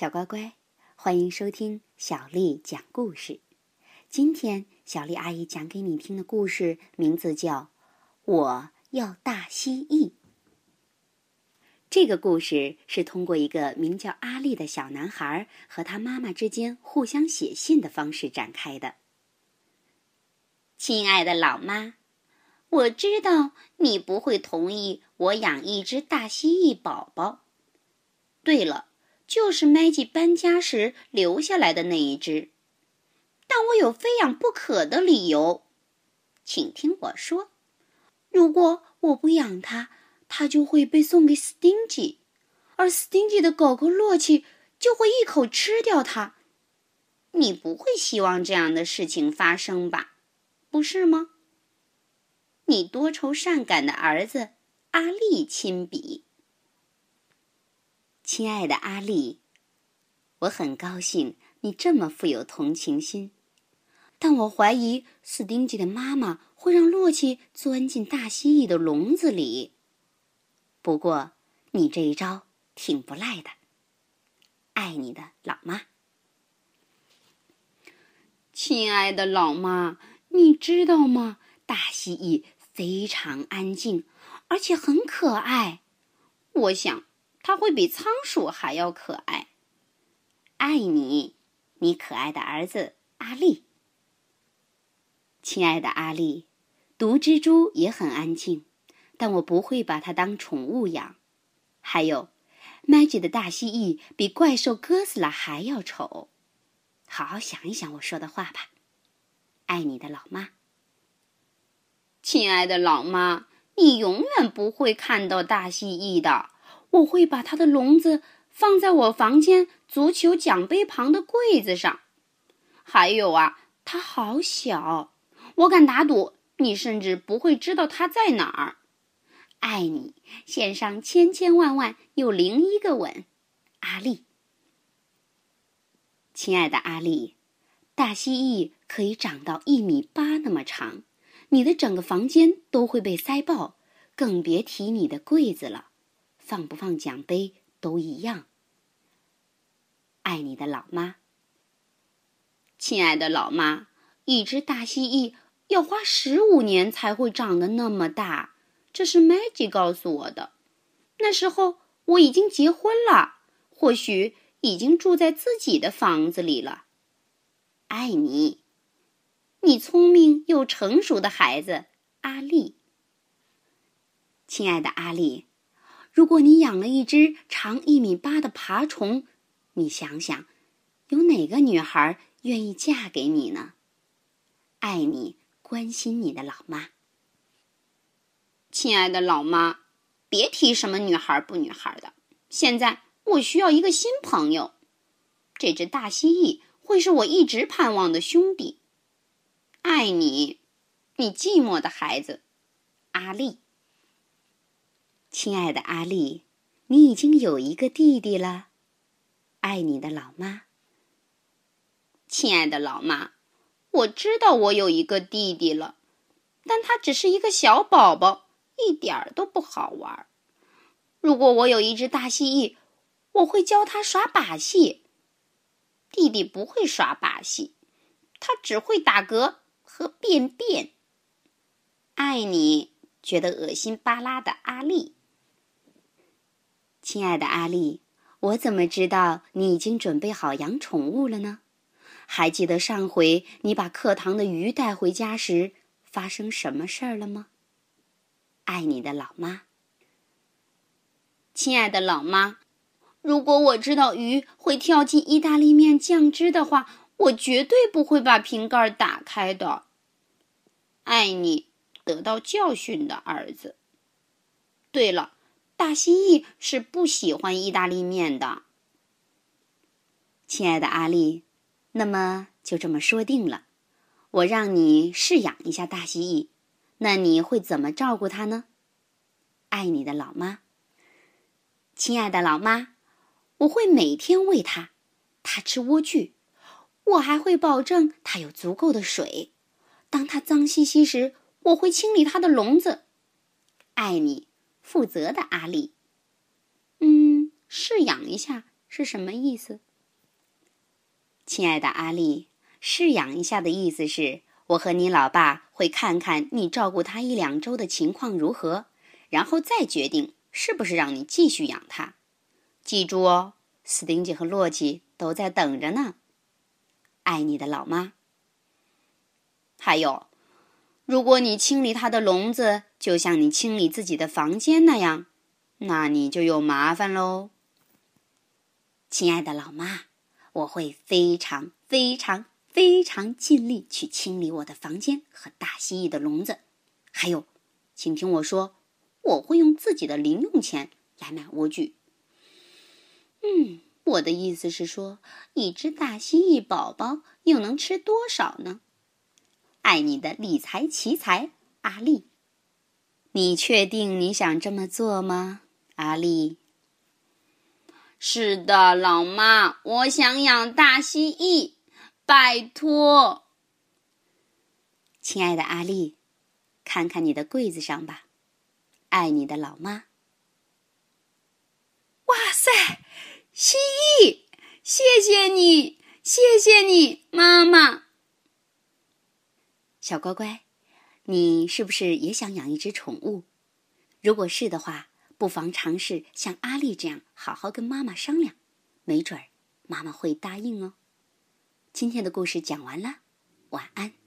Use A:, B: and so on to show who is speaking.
A: 小乖乖，欢迎收听小丽讲故事。今天小丽阿姨讲给你听的故事名字叫《我要大蜥蜴》。这个故事是通过一个名叫阿丽的小男孩和他妈妈之间互相写信的方式展开的。亲爱的老妈，我知道你不会同意我养一只大蜥蜴宝宝。对了。就是 Maggie 搬家时留下来的那一只，但我有非养不可的理由，请听我说。如果我不养它，它就会被送给 Stingy，而 Stingy 的狗狗洛奇就会一口吃掉它。你不会希望这样的事情发生吧？不是吗？你多愁善感的儿子阿力亲笔。亲爱的阿丽，我很高兴你这么富有同情心，但我怀疑斯丁吉的妈妈会让洛奇钻进大蜥蜴的笼子里。不过，你这一招挺不赖的。爱你的老妈，亲爱的老妈，你知道吗？大蜥蜴非常安静，而且很可爱。我想。它会比仓鼠还要可爱。爱你，你可爱的儿子阿力。亲爱的阿力，毒蜘蛛也很安静，但我不会把它当宠物养。还有，Maggie 的大蜥蜴比怪兽哥斯拉还要丑。好好想一想我说的话吧。爱你的老妈。亲爱的老妈，你永远不会看到大蜥蜴的。我会把它的笼子放在我房间足球奖杯旁的柜子上。还有啊，它好小，我敢打赌，你甚至不会知道它在哪儿。爱你，献上千千万万又零一个吻，阿丽。亲爱的阿丽，大蜥蜴可以长到一米八那么长，你的整个房间都会被塞爆，更别提你的柜子了。放不放奖杯都一样。爱你的老妈，亲爱的老妈，一只大蜥蜴要花十五年才会长得那么大，这是 Maggie 告诉我的。那时候我已经结婚了，或许已经住在自己的房子里了。爱你，你聪明又成熟的孩子阿丽。亲爱的阿丽。如果你养了一只长一米八的爬虫，你想想，有哪个女孩愿意嫁给你呢？爱你、关心你的老妈，亲爱的老妈，别提什么女孩不女孩的。现在我需要一个新朋友，这只大蜥蜴会是我一直盼望的兄弟。爱你，你寂寞的孩子，阿丽。亲爱的阿丽，你已经有一个弟弟了。爱你的老妈。亲爱的老妈，我知道我有一个弟弟了，但他只是一个小宝宝，一点儿都不好玩。如果我有一只大蜥蜴，我会教他耍把戏。弟弟不会耍把戏，他只会打嗝和便便。爱你，觉得恶心巴拉的阿丽。亲爱的阿丽，我怎么知道你已经准备好养宠物了呢？还记得上回你把课堂的鱼带回家时发生什么事儿了吗？爱你的老妈。亲爱的老妈，如果我知道鱼会跳进意大利面酱汁的话，我绝对不会把瓶盖打开的。爱你，得到教训的儿子。对了。大蜥蜴是不喜欢意大利面的，亲爱的阿丽，那么就这么说定了，我让你试养一下大蜥蜴，那你会怎么照顾它呢？爱你的老妈，亲爱的老妈，我会每天喂它，它吃莴苣，我还会保证它有足够的水。当它脏兮兮时，我会清理它的笼子。爱你。负责的阿丽，嗯，试养一下是什么意思？亲爱的阿丽，试养一下的意思是，我和你老爸会看看你照顾他一两周的情况如何，然后再决定是不是让你继续养他。记住哦，斯丁吉和洛基都在等着呢。爱你的老妈。还有，如果你清理它的笼子，就像你清理自己的房间那样，那你就有麻烦喽。亲爱的老妈。我会非常非常非常尽力去清理我的房间和大蜥蜴的笼子，还有，请听我说，我会用自己的零用钱来买莴苣。嗯，我的意思是说，一只大蜥蜴宝宝又能吃多少呢？爱你的理财奇才阿丽，你确定你想这么做吗，阿丽？是的，老妈，我想养大蜥蜴，拜托。亲爱的阿丽，看看你的柜子上吧，爱你的老妈。哇塞，蜥蜴，谢谢你，谢谢你，妈妈。小乖乖，你是不是也想养一只宠物？如果是的话。不妨尝试像阿丽这样，好好跟妈妈商量，没准儿妈妈会答应哦。今天的故事讲完了，晚安。